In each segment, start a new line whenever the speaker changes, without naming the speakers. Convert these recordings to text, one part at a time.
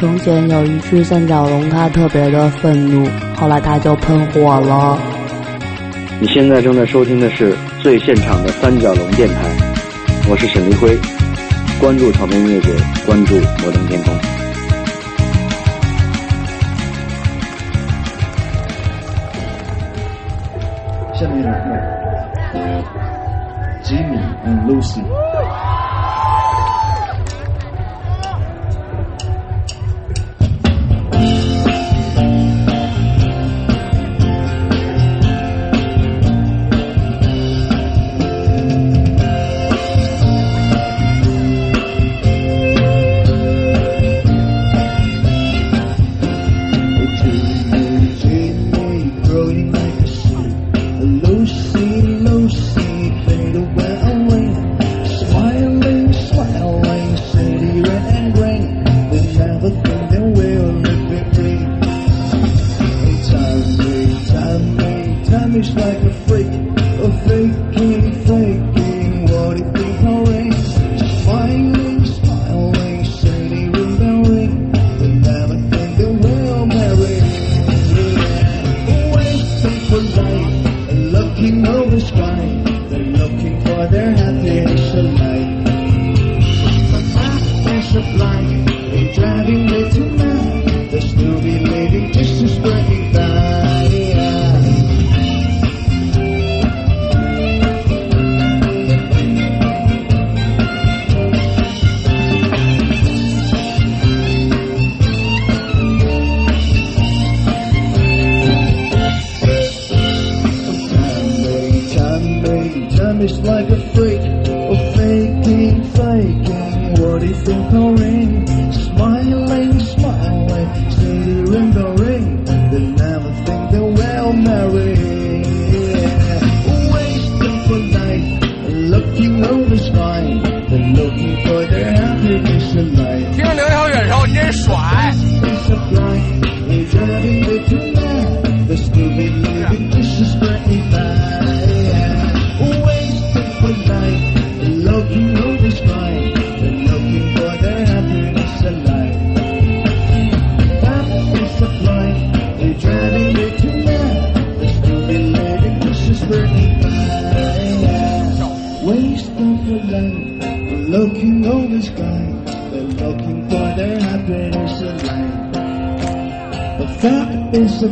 从前有一只三角龙，它特别的愤怒，后来它就喷火了。
你现在正在收听的是最现场的三角龙电台，我是沈立辉，关注草莓音乐节，关注摩登天空。
下面 Jimmy and Lucy。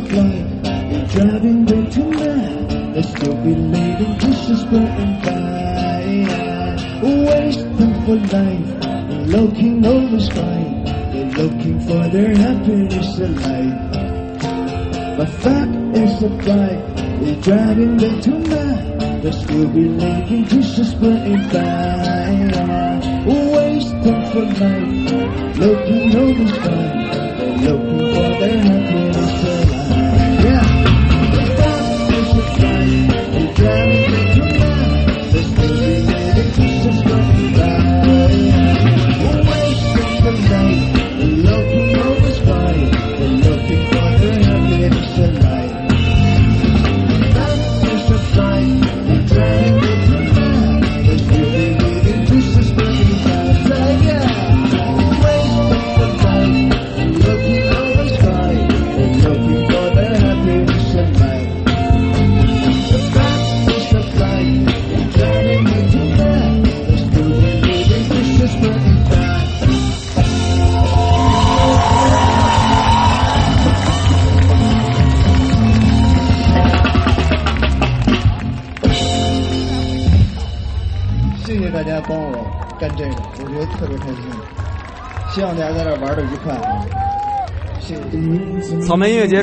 good.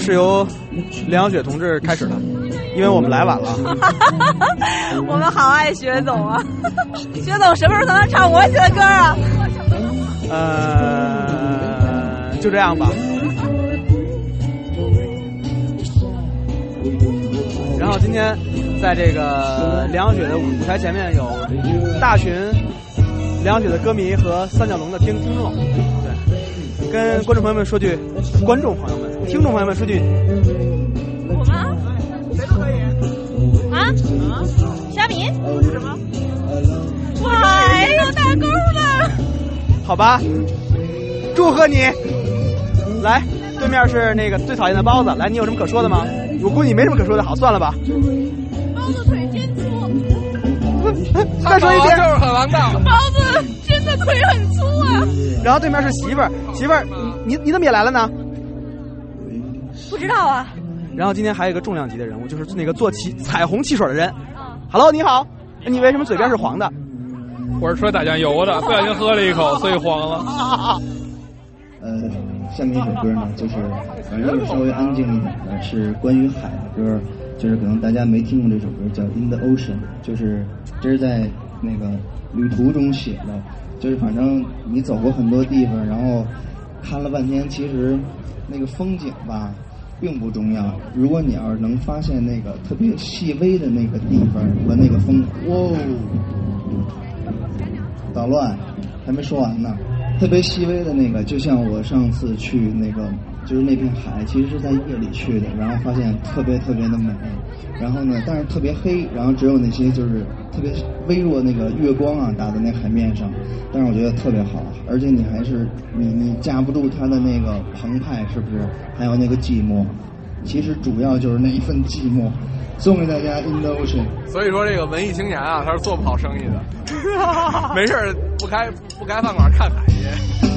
是由梁雪同志开始的因为我们来晚了。
我们好爱薛总啊薛总什么时候才能唱我写的歌啊？
呃就这样吧。然后今天在这个梁雪的舞台前面有大群梁雪的歌迷和三角龙的听听众对跟观众朋友们说句观众朋友众朋友们出句。
我吗？谁都可以。啊？啊虾米？什么？哇，哎、有打钩了。
好吧，祝贺你。来，对面是那个最讨厌的包子。来，你有什么可说的吗？我估计你没什么可说的，好，算了吧。
包子腿真粗。
再说一遍。
就是很王道。
包子真的腿很粗啊。
然后对面是媳妇儿，媳妇儿，你你怎么也来了呢？
不知道啊。
然后今天还有一个重量级的人物，就是那个做汽彩虹汽水的人。Hello，你好，你为什么嘴边是黄的？
我是说打酱油的，不小心喝了一口，所以黄了。
呃，下面一首歌呢，就是反正就稍微安静一点的，是关于海的歌，就是可能大家没听过这首歌，叫《In the Ocean》，就是这是在那个旅途中写的，就是反正你走过很多地方，然后看了半天，其实那个风景吧。并不重要。如果你要是能发现那个特别细微的那个地方和那个风，哇，哦捣乱，还没说完呢。特别细微的那个，就像我上次去那个，就是那片海，其实是在夜里去的，然后发现特别特别的美。然后呢，但是特别黑，然后只有那些就是特别微弱那个月光啊打在那海面上，但是我觉得特别好，而且你还是你你架不住它的那个澎湃，是不是？还有那个寂寞，其实主要就是那一份寂寞，送给大家 In the Ocean。
所以说这个文艺青年啊，他是做不好生意的，没事不开不开饭馆看海去。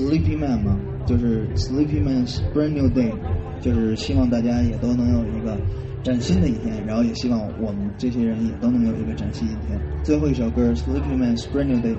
Sleepy Man 嘛，就是 Sleepy Man's Brand New Day，就是希望大家也都能有一个崭新的一天，然后也希望我们这些人也都能有一个崭新的一天。最后一首歌 Sleepy Man's Brand New Day。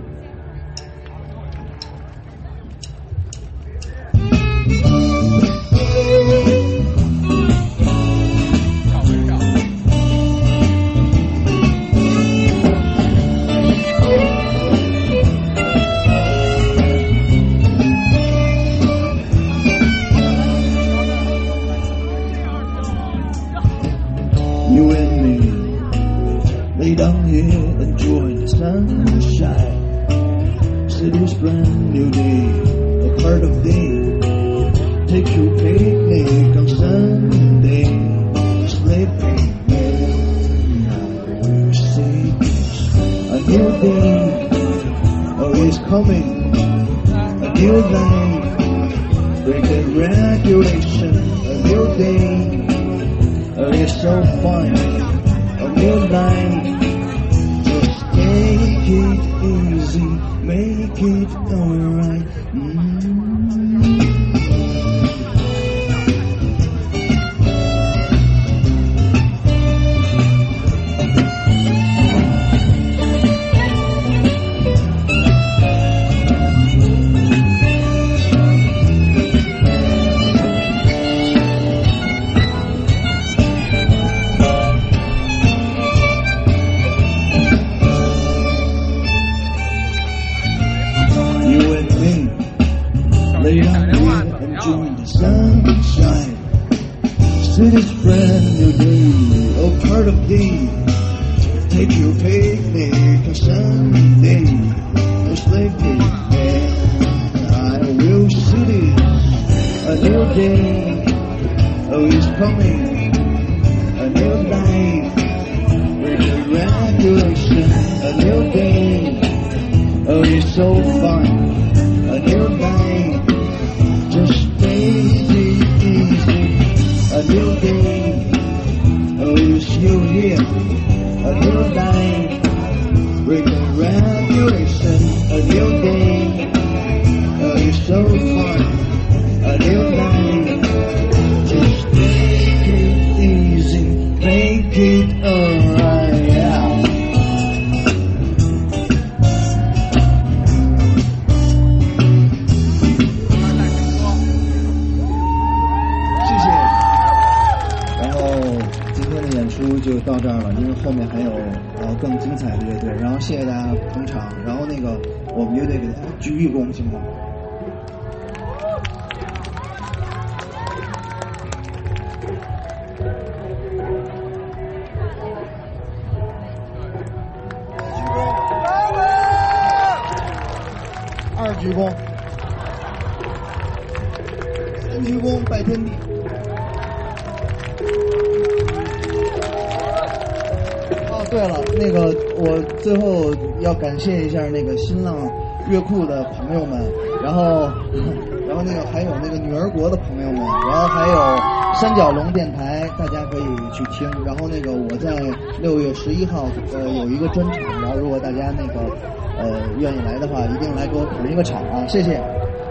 定来给我捧一个场啊，谢谢。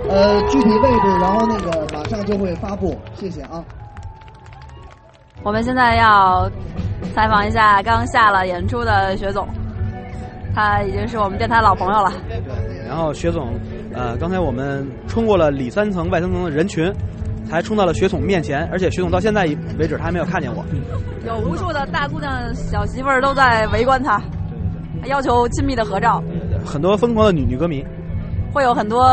呃，具体位置，然后那个马上就会发布，谢谢啊。
我们现在要采访一下刚下了演出的薛总，他已经是我们电台老朋友了。
对然后薛总，呃，刚才我们冲过了里三层外三层的人群，才冲到了薛总面前，而且薛总到现在为止他还没有看见我。
有无数的大姑娘、小媳妇儿都在围观他，要求亲密的合照，
很多疯狂的女女歌迷，
会有很多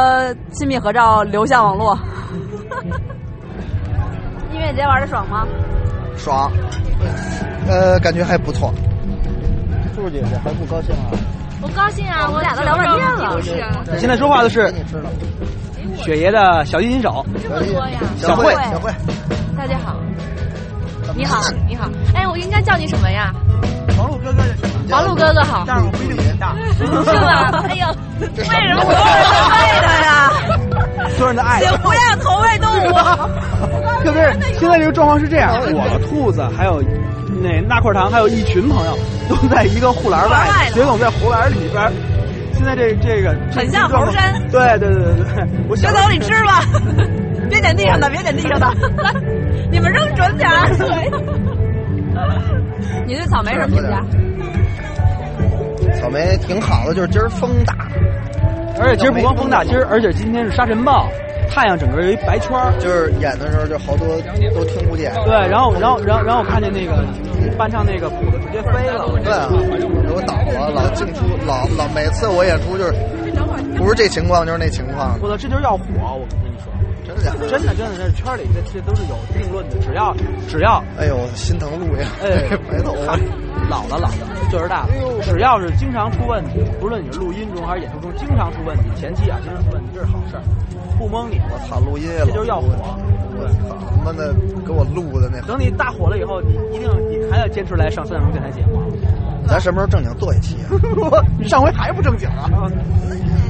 亲密合照流向网络。音乐节玩的爽吗？
爽，呃，感觉还不错。
兔姐姐还不高兴啊？
我高兴啊！我
俩都聊半天了
故事啊，
现在说话的是雪爷的小提琴手
这么多呀！
小慧
小慧，
大家好，你好，你好。哎，我应该叫你什么呀？
王璐哥哥就行了，
王璐哥哥好，
但是我不一定比你大。
是吧？哎呦，为什么所有人都背的呀？
所有人都爱。
请不要投喂动物。
特别 是现在这个状况是这样，我兔子还有那纳块糖，还有一群朋友都在一个护栏
外
雪总在护栏里边。现在这这个
很像猴山。
对对对对对，我
雪总你吃吧，别捡地上的，别捡地上的，你们扔准点儿。
你对草莓什么评价？
草莓挺好的，就是今儿风大，
而且今儿不光风大，今儿而且今天是沙尘暴，太阳整个有一白圈儿。
就是演的时候就好多都听不见。
对，然后然后然后然后我看见那个伴唱那个谱子直接飞了。
对啊，给我倒了，老进出，老老每次我演出就是不是这情况就是那情况，
我操，这就是要火！我跟你说，
真的假的？
真的真的，这圈里这这都是有定论的，只要只要
哎呦，心疼路呀！
哎，
白头发。
老了老了，岁数大了，只要是经常出问题，不论你是录音中还是演出中，经常出问题，前期啊经常出问题，这是好事儿，不蒙你，
我操，录音也
这就是要火。
我操，他妈的给我录的那，
等你大火了以后，你一定你还要坚持来上三点钟电台节目。
咱什么时候正经做一期啊？
你上回还不正经啊？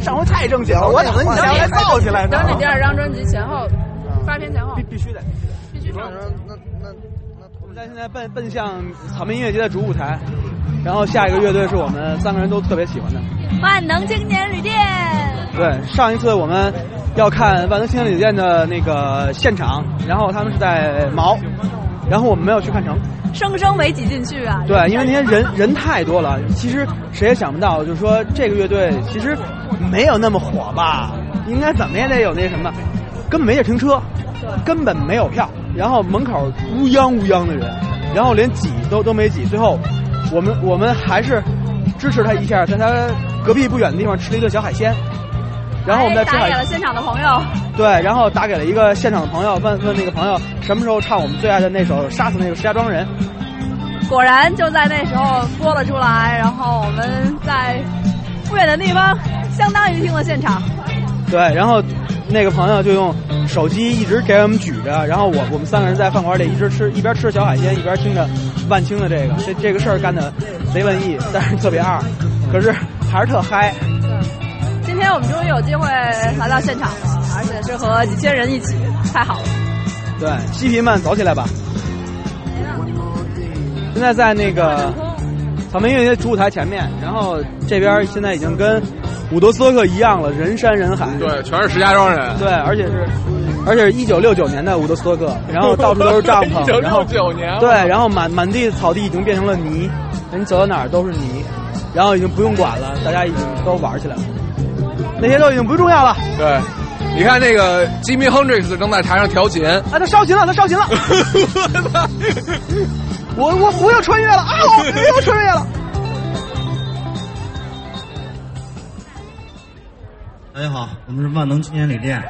上回太正经了，我等着你下来造起来呢。
等你第二张专辑前后，发片前后
必必须得
必须得。
那那那
我们在现在奔奔向草莓音乐节的主舞台，然后下一个乐队是我们三个人都特别喜欢的
万能青年旅店。
对，上一次我们要看万能青年旅店的那个现场，然后他们是在毛，然后我们没有去看成。
生生没挤进去啊！
对，因为那天人 人太多了，其实谁也想不到，就是说这个乐队其实没有那么火吧，应该怎么也得有那什么，根本没地停车，根本没有票，然后门口乌泱乌泱的人，然后连挤都都没挤，最后我们我们还是支持他一下，在他隔壁不远的地方吃了一顿小海鲜，然后我们再
打给了现场的朋友，
对，然后打给了一个现场的朋友，问问那个朋友什么时候唱我们最爱的那首《杀死那个石家庄人》。
果然就在那时候播了出来，然后我们在不远的地方，相当于听了现场。
对，然后那个朋友就用手机一直给我们举着，然后我我们三个人在饭馆里一直吃，一边吃小海鲜，一边听着万青的这个，这这个事儿干的贼文艺，但是特别二，可是还是特嗨。
今天我们终于有机会来到现场了，而且是和几千人一起，太好了。
对，西皮们走起来吧！现在在那个草莓音乐节主舞台前面，然后这边现在已经跟伍德斯托克一样了，人山人海。
对，全是石家庄人。
对，而且是，而且是一九六九年的伍德斯托克，然后到处都是帐篷，然后
九年。
对，然后满满地草地已经变成了泥，你走到哪儿都是泥，然后已经不用管了，大家已经都玩起来了，那些都已经不重要了。
对。你看那个吉米·亨德克斯正在台上调琴，
啊，他烧琴了，他烧琴了！我我我又穿越了啊！我又穿越了！
大家好，我们是万能青年旅店。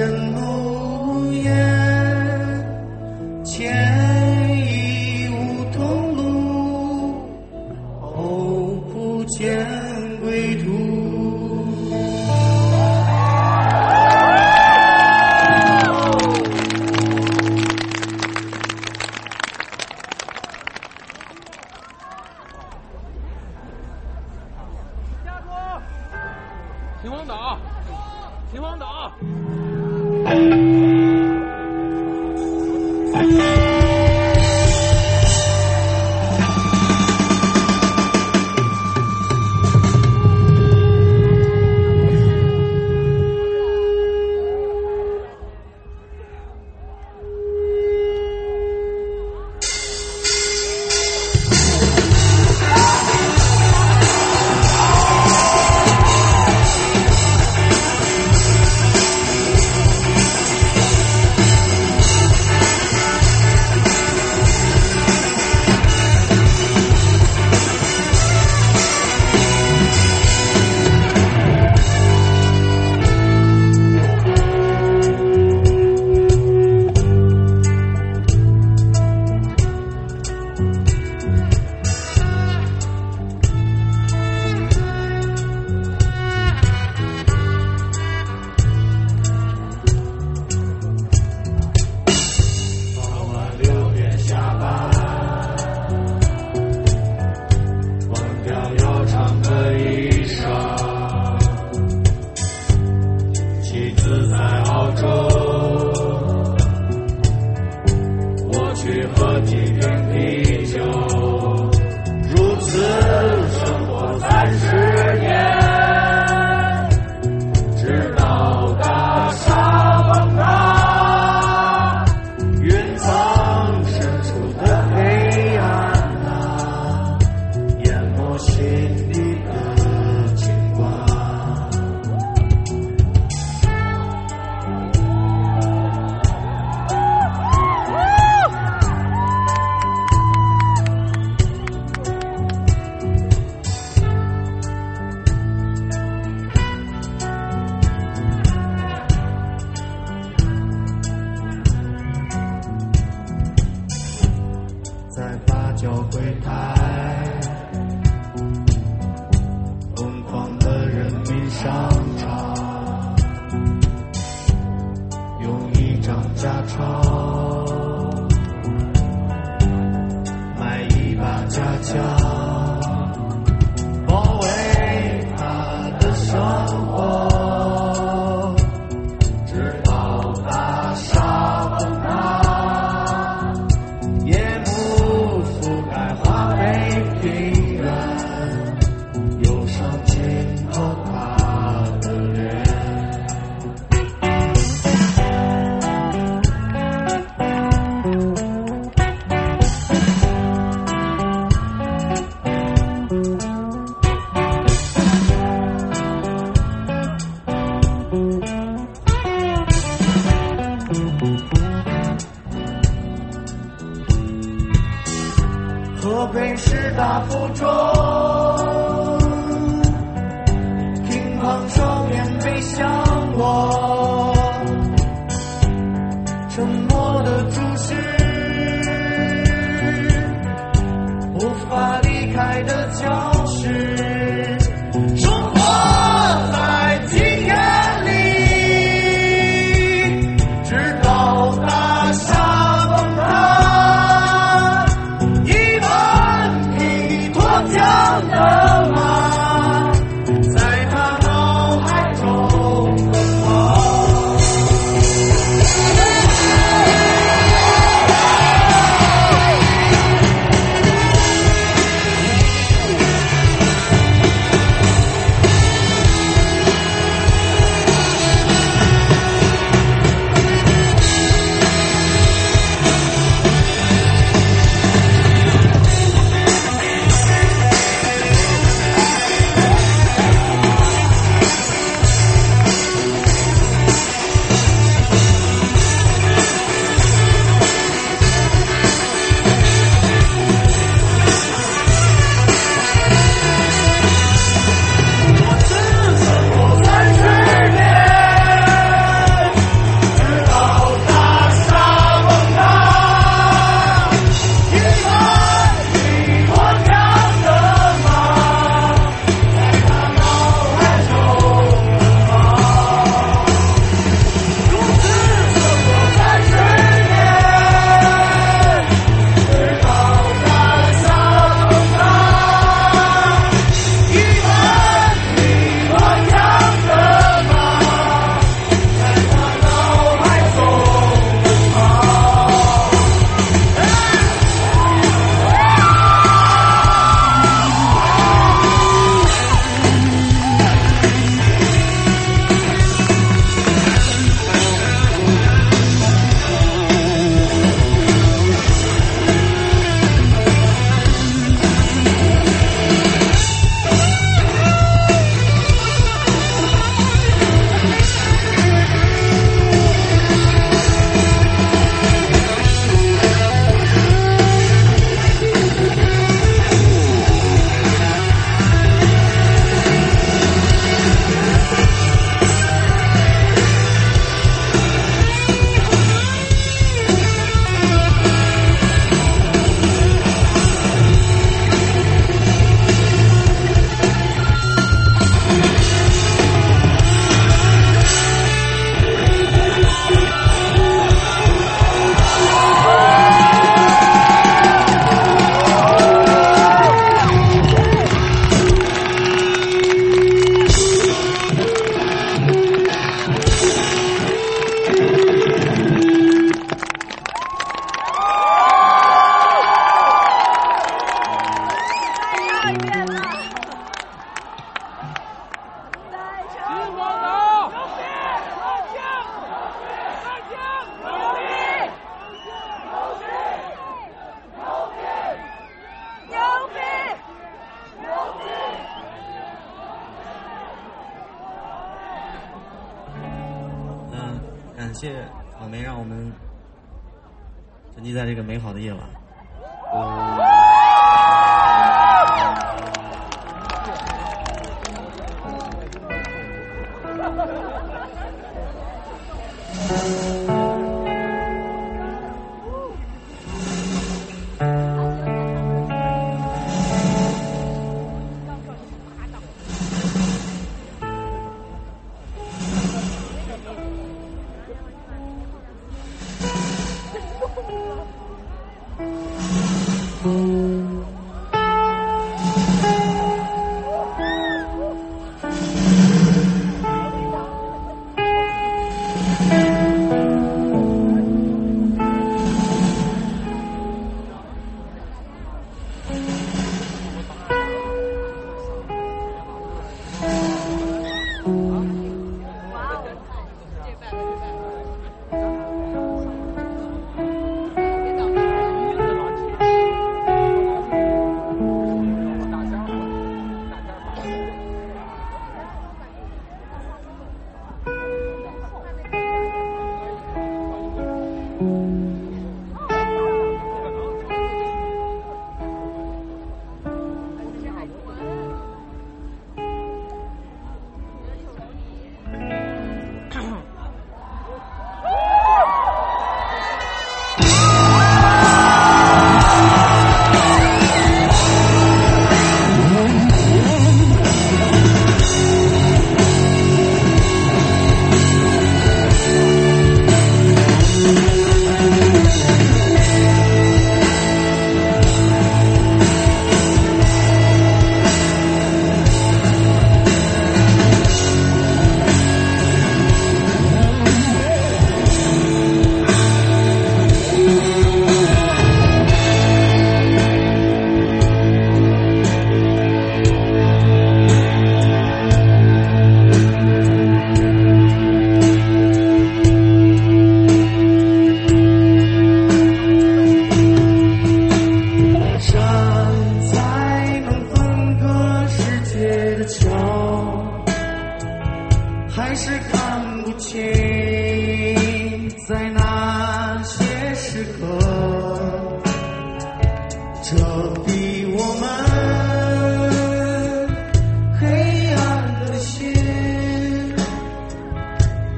一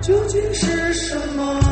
究竟是什么？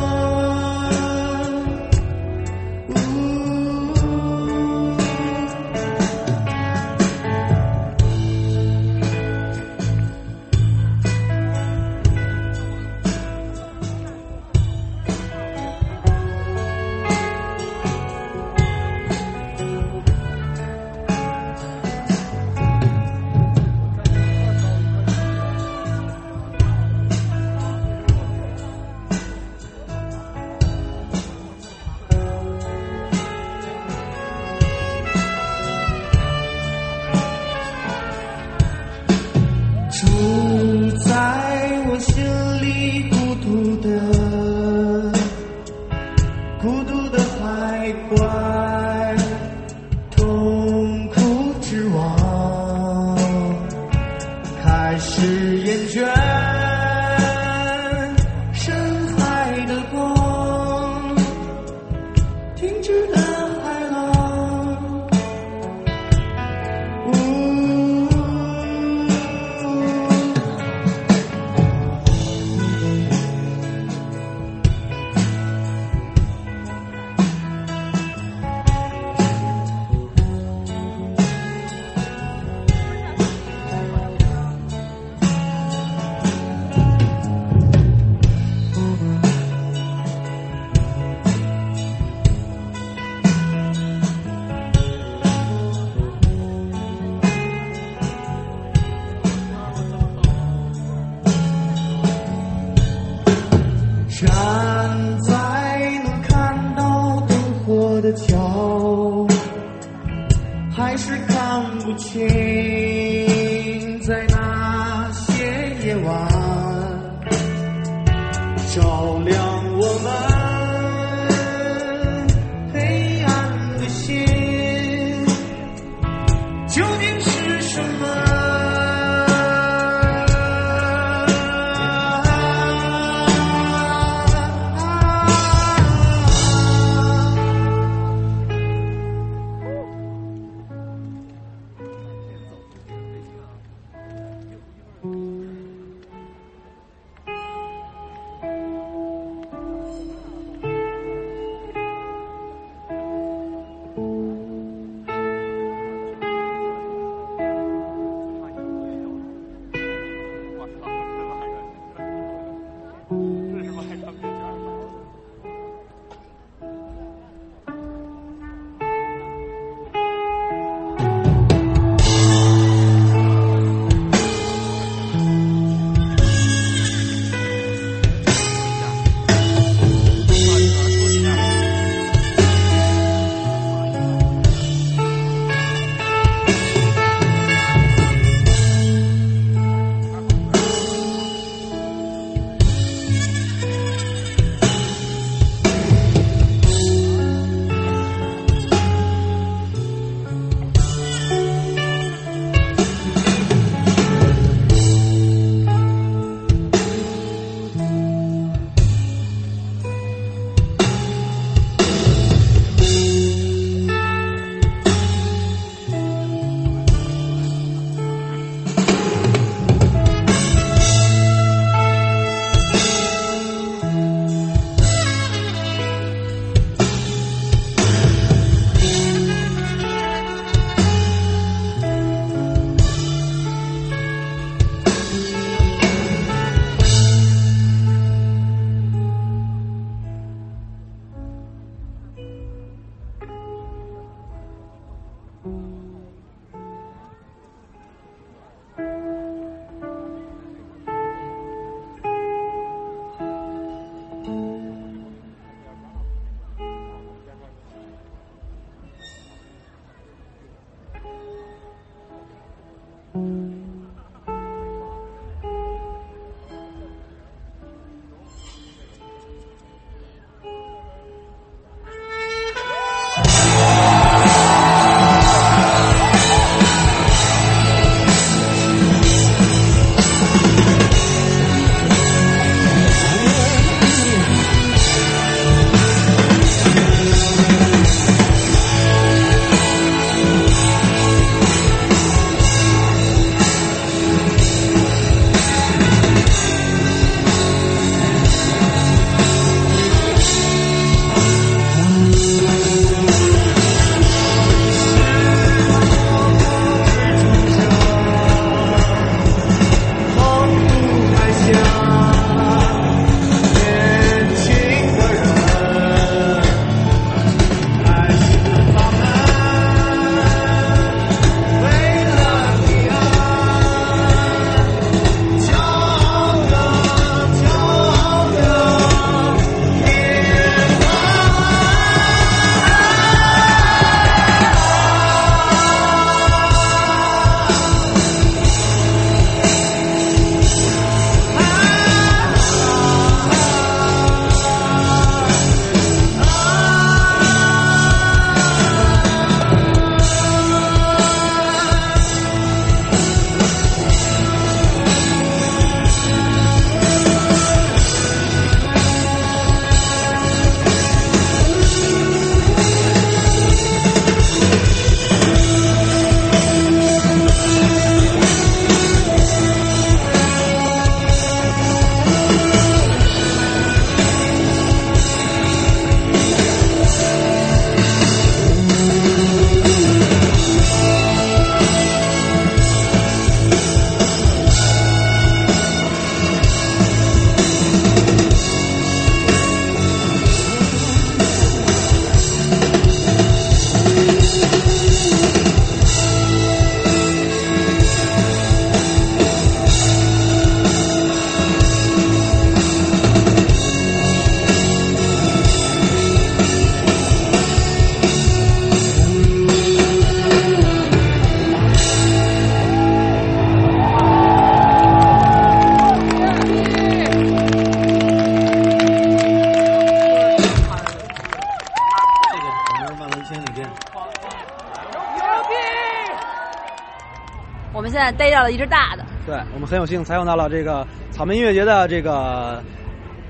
到
了一只大的，
对我们很有幸采访到了这个草莓音乐节的这个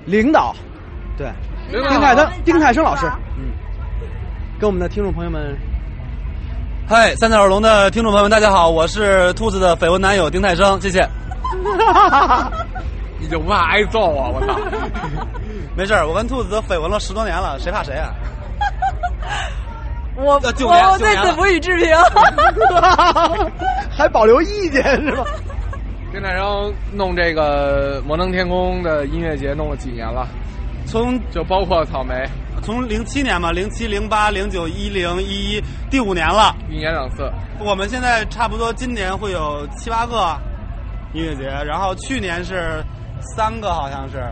领导，对，丁泰生，丁泰生老师，嗯，跟我们的听众朋友们，
嗨，三角耳聋的听众朋友们，大家好，我是兔子的绯闻男友丁泰生，谢谢。
你就不怕挨揍啊？我操！
没事儿，我跟兔子都绯闻了十多年了，谁怕谁啊？
我我对此不予置评。
还保留意见是吧？
丁太生弄这个摩登天空的音乐节弄了几年了？
从
就包括草莓，
从零七年嘛，零七、零八、零九、一零、一一，第五年了。
一年两次。
我们现在差不多今年会有七八个音乐节，然后去年是三个，好像是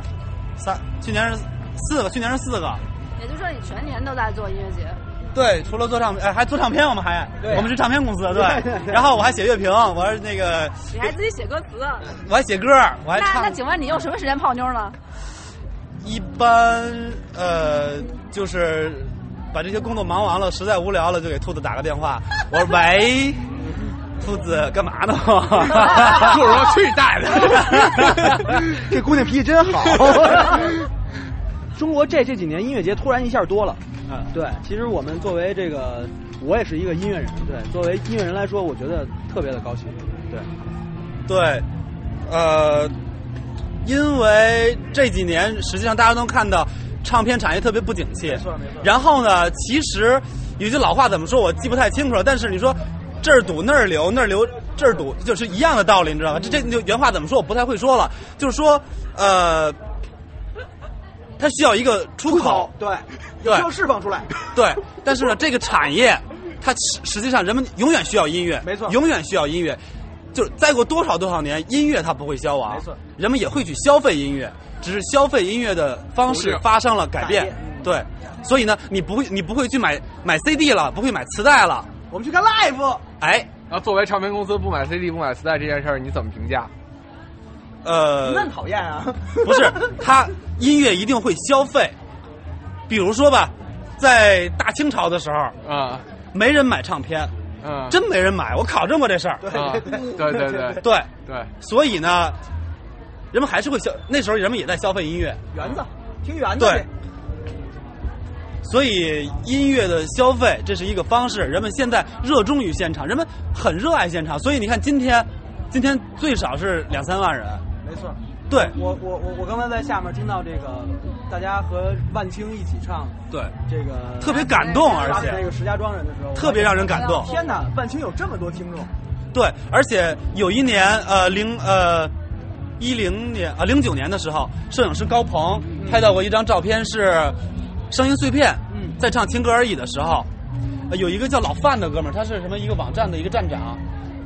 三，去年是四个，去年是四个。
也就是说，你全年都在做音乐节。
对，除了做唱，哎，还做唱片，我们还，
对
我们是唱片公司，对 然后我还写乐评，我还那个，
你还自己写歌词，
我还写歌，我还唱
那那。请问你用什么时间泡妞呢？
一般呃，就是把这些工作忙完了，实在无聊了，就给兔子打个电话。我说喂，兔子干嘛呢？
兔子说去你大爷！
这姑娘脾气真好。中国这这几年音乐节突然一下多了，
嗯，
对，其实我们作为这个，我也是一个音乐人，对，作为音乐人来说，我觉得特别的高兴，对，
对，呃，因为这几年实际上大家都看到唱片产业特别不景气，
没错没错。
然后呢，其实有句老话怎么说，我记不太清楚了，但是你说这儿堵那儿流，那儿流这儿堵，就是一样的道理，你知道吗？这这原话怎么说，我不太会说了，就是说，呃，它需要一个出口，
对，
对。
需要释放出来，
对，但是呢，这个产业，它实实际上人们永远需要音乐，
没错。
永远需要音乐。就是再过多少多少年，音乐它不会消亡，
没错，
人们也会去消费音乐，只是消费音乐的方式发生了改变。
改变。嗯，
对，所以呢，你不会你不会去买买 CD 了，不会买磁带了，
我们去看 live，
哎，
然后作为唱片公司不买 CD 不买磁带这件事儿，你怎么评价？
呃，
那么讨厌啊？
不是，他音乐一定会消费，比如说吧，在大清朝的时候，
啊，
没人买唱片，
嗯，
真没人买，我考证过这事儿，
啊，对对对。
对。
对，
所以呢，人们还是会消，那时候人们也在消费音乐，
园子，听园子
对，所以音乐的消费这是一个方式。人们现在热衷于现场，人们很热爱现场，所以你看今天，今天最少是两三万人，
没错。
对
我我我我刚才在下面听到这个，大家和万青一起唱
对，
这个
特别感动，而且那
个石家庄人的时候，
特别让人感动。
天哪，万青有这么多听众，
对，而且有一年，呃，零呃一零年啊零九年的时候，摄影师高鹏拍到过一张照片，是声音碎片，
嗯
在唱《情歌而已》的时候，呃有一个叫老范的哥们儿，他是什么一个网站的一个站长，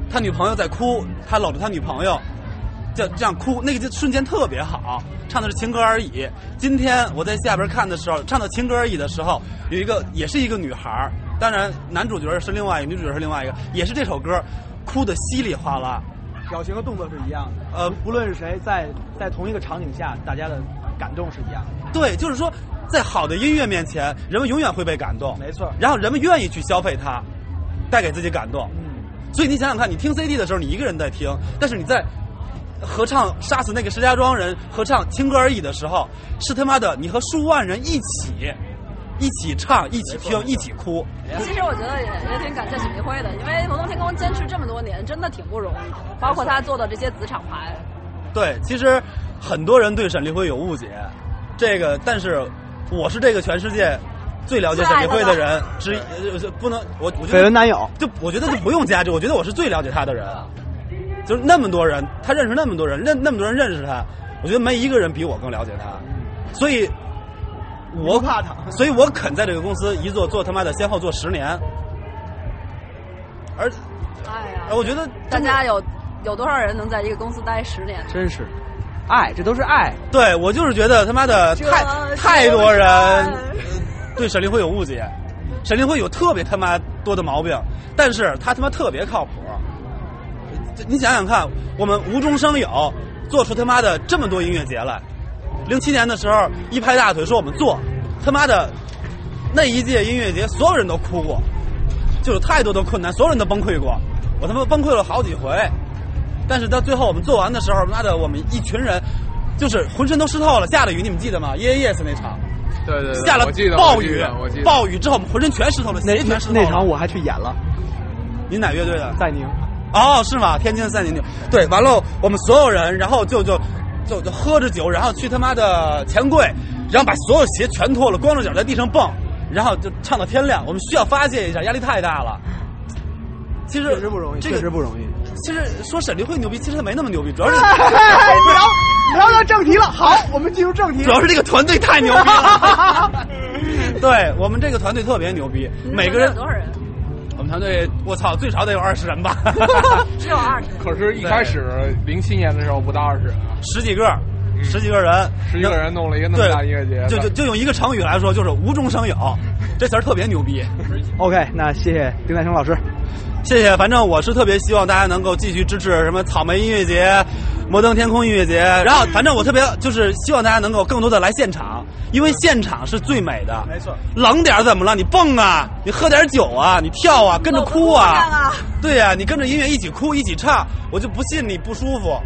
他女朋友在哭，他搂着他女朋友，就这样哭，那个就瞬间特别好，唱的是《情歌而已》。今天我在下边看的时候，唱到《情歌而已》的时候，有一个也是一个女孩儿，当然男主角是另外一个，女主角是另外一个，也是这首歌，哭的稀里哗啦。
表情和动作是一样的。
呃，
不论是谁，在在同一个场景下，大家的感动是一样的。
对，就是说，在好的音乐面前，人们永远会被感动，
没错。
然后人们愿意去消费它，带给自己感动。
嗯，
所以你想想看，你听 CD 的时候，你一个人在听，但是你在合唱《杀死那个石家庄人》合唱《情歌而已》的时候，是他妈的你和数万人一起，一起唱，一起听，一起哭。
其实我觉得也也挺感谢沈立辉的，因为摩登天空坚持这么多年，真的挺不容易。包括他做的这些子厂牌，
对，其实很多人对沈立辉有误解，这个，但是我是这个全世界最了解沈立辉的人之一，呃不能我我觉得
绯闻男友。
就我觉得就不用加这，我觉得我是最了解他的人，就是那么多人，他认识那么多人，认那么多人认识他，我觉得没一个人比我更了解他，所以我
不怕他
所以我肯在这个公司一做做他妈的先后做十年，而
哎呀，
而我觉得
大家有有多少人能在一个公司待十年？
真是爱，这都是爱。
对我就是觉得他妈的太太多人对沈立辉有误解，沈立辉有特别他妈多的毛病，但是他他妈特别靠谱。这你想想看，我们无中生有，做出他妈的这么多音乐节来。零七年的时候，一拍大腿说我们做，他妈的那一届音乐节，所有人都哭过，就有太多的困难，所有人都崩溃过。我他妈崩溃了好几回。但是到最后我们做完的时候，妈的，我们一群人就是浑身都湿透了。下了雨，你们记得吗？耶耶 yes 那场，
对对对，
下了暴雨暴雨之后我们浑身全湿透了，
那
鞋全湿透了。
那场我还去演了，
你哪乐队的？
赛宁。
哦，是吗？天津的赛宁牛。对，完了，我们所有人，然后就就就就喝着酒，然后去他妈的钱柜，然后把所有鞋全脱了，光着脚在地上蹦，然后就唱到天亮。我们需要发泄一下，压力太大了。其实
确实不容易，
这个
确实不容易。
其实说沈立辉牛逼，其实他没那么牛逼，主要是
聊聊到正题了。好，我们进入正题。
主要是这个团队太牛逼了。对我们这个团队特别牛逼，每个人
有多少人？
团队，我操，最少得有二十人吧。
只有二十。
可是，一开始零七年的时候不到二十人啊，
十几个，十几个人，
十几个人弄了一个那么大音乐节，
就就就用一个成语来说，就是无中生有，这词儿特别牛逼。
OK，那谢谢丁在生老师。
谢谢，反正我是特别希望大家能够继续支持什么草莓音乐节、摩登天空音乐节，然后反正我特别就是希望大家能够更多的来现场，因为现场是最美的。
没错，
冷点儿怎么了？你蹦啊，你喝点酒啊，你跳啊，跟着哭啊。
啊
对呀、你跟着音乐一起哭一起唱，我就不信你不舒服。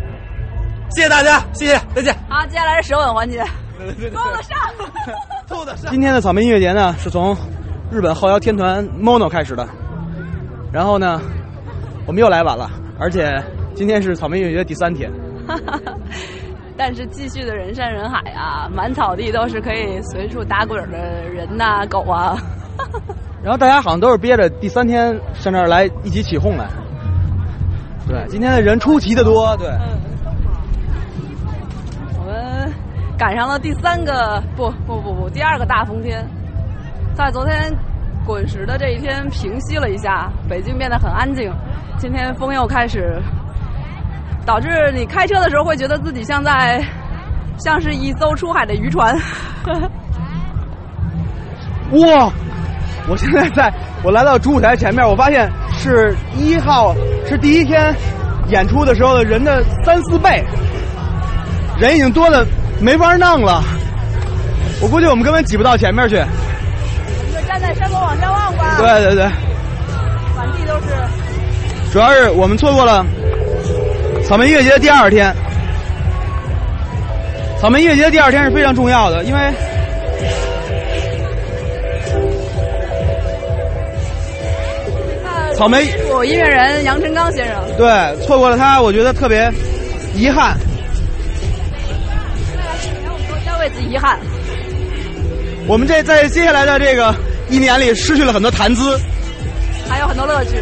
谢谢大家，谢谢，再见。
好，接下来是舌吻环节，
对对对
勾得上。
够得上。
今天的草莓音乐节呢，是从日本后摇天团 Mono 开始的。然后呢，我们又来晚了，而且今天是草莓音乐节第三天。
但是继续的人山人海啊，满草地都是可以随处打滚的人呐、狗啊。
然后大家好像都是憋着第三天上这儿来一起起哄来。对，今天的人出奇的多。对，
我们赶上了第三个不不不不第二个大风天，在昨天滚石的这一天平息了一下，北京变得很安静。今天风又开始，导致你开车的时候会觉得自己像在 像是一艘出海的渔船。
哇！我现在在我来到主舞台前面，我发现是一号是第一天演出的时候的人的三四倍，人已经多的没法弄了。我估计我们根本挤不到前面去。
你就站在山口往下望吧。
对对对，
满地都是。
主要是我们错过了草莓音乐节的第二天。草莓音乐节的第二天是非常重要的，因为草莓
我音乐人杨臣刚先生。
对错过了他，我觉得特别遗憾。
要为此遗憾。
我们这在接下来的这个一年里失去了很多谈资，
还有很多乐趣。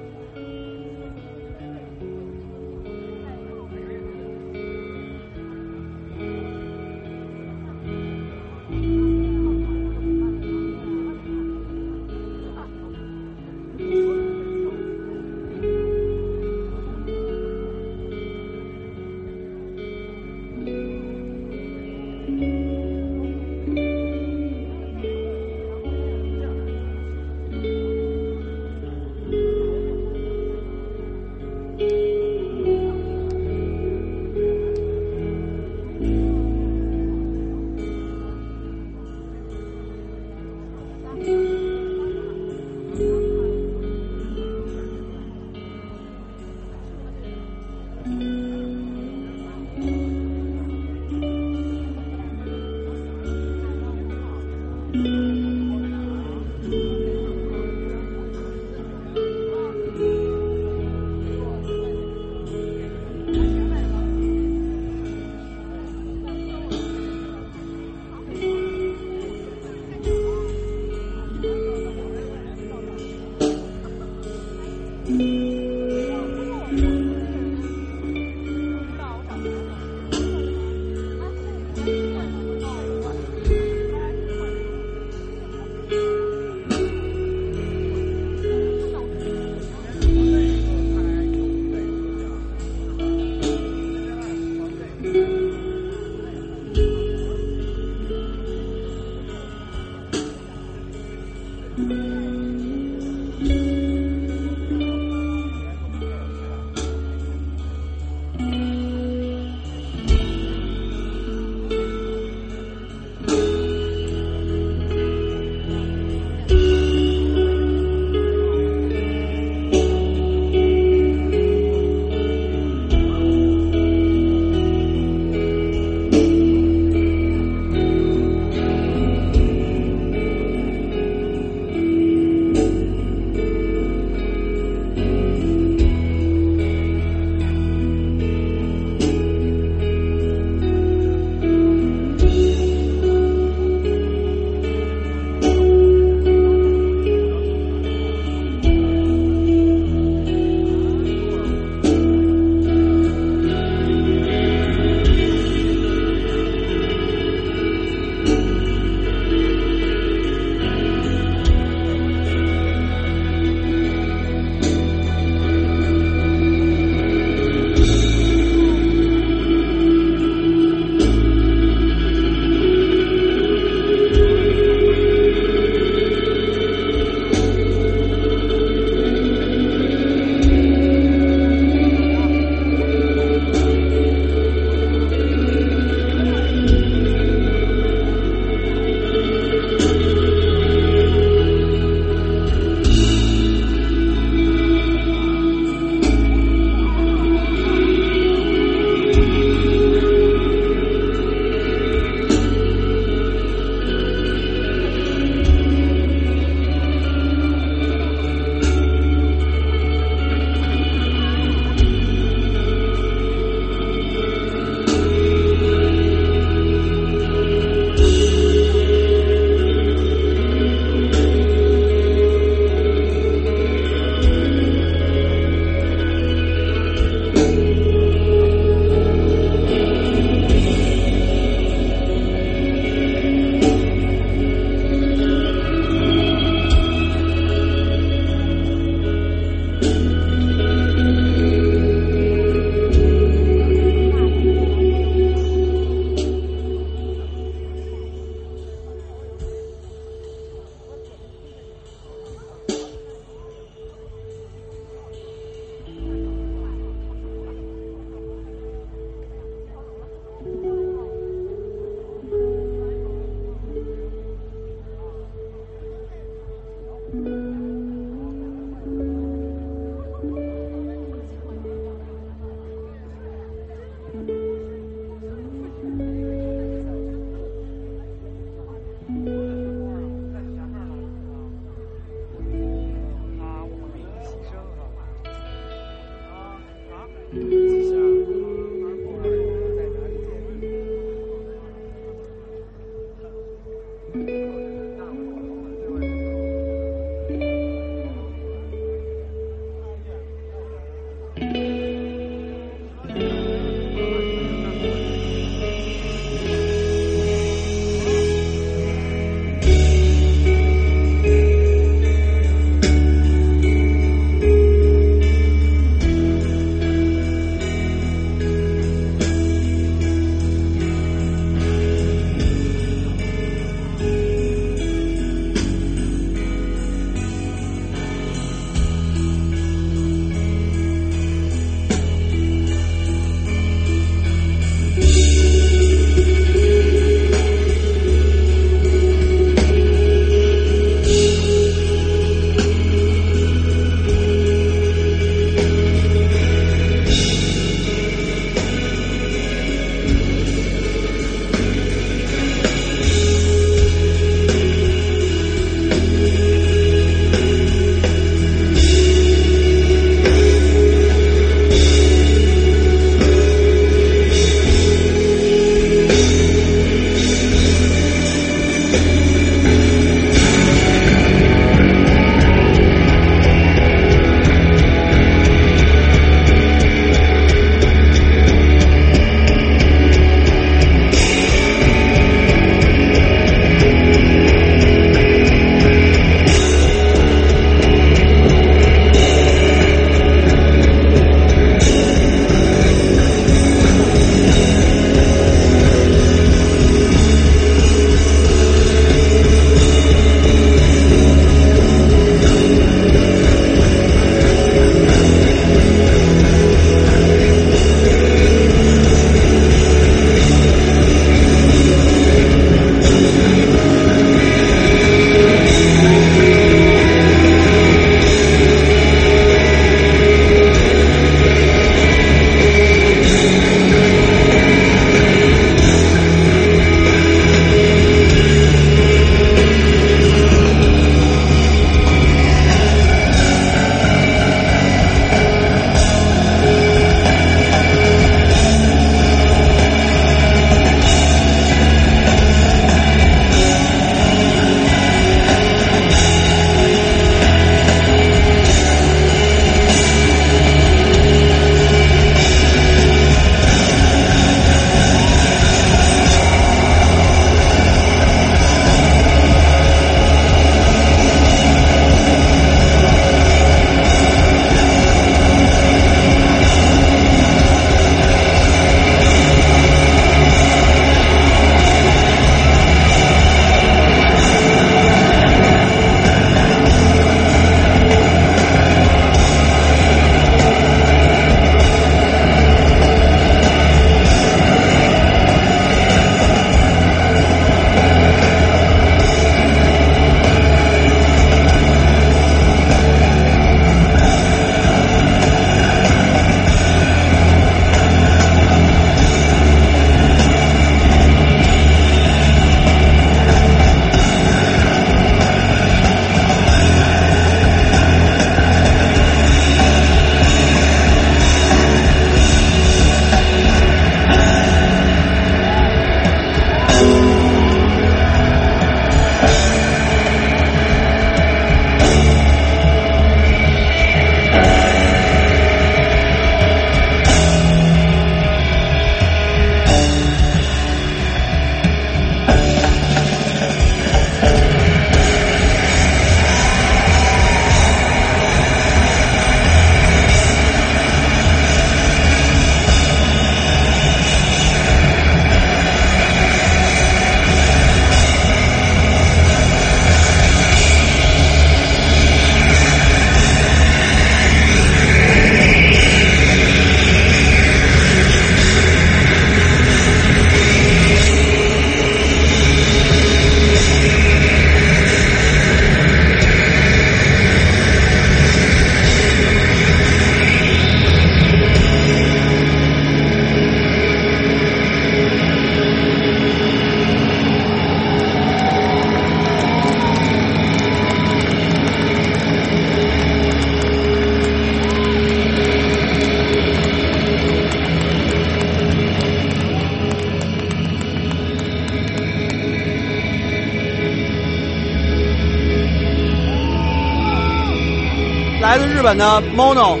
本的 Mono，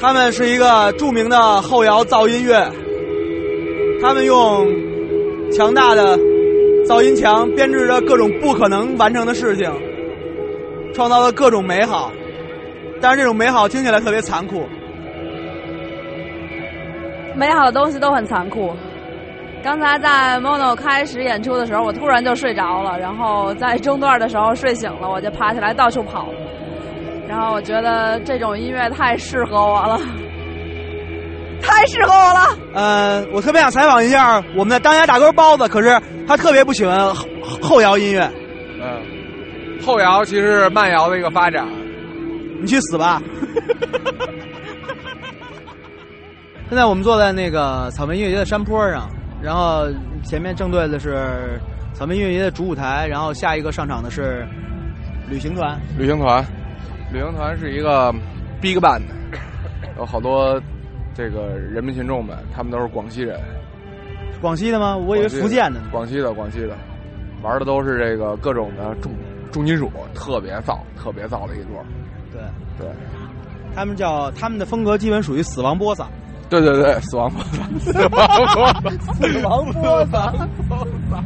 他们是一个著名的后摇噪音乐，他们用强大的噪音墙编织着各种不可能完成的事情，创造了各种美好，但是这种美好听起来特别残酷。
美好的东西都很残酷。刚才在 Mono 开始演出的时候，我突然就睡着了，然后在中段的时候睡醒了，我就爬起来到处跑。然后我觉得这种音乐太适合我了，太适合我了。
呃，我特别想采访一下我们的当家大哥包子，可是他特别不喜欢后后摇音乐。
嗯，后摇其实是慢摇的一个发展。
你去死吧！现在我们坐在那个草莓音乐节的山坡上，然后前面正对的是草莓音乐节的主舞台，然后下一个上场的是旅行团。
旅行团，旅行团是一个 big band，有好多这个人民群众们，他们都是广西人。
广西的吗？我以为福建的。
广西的，广西的，玩的都是这个各种的重重金属，特别燥，特别燥的一桌。
对
对，
他们叫他们的风格基本属于死亡波萨。
对对对，死亡波萨，死亡波萨，
死亡波萨。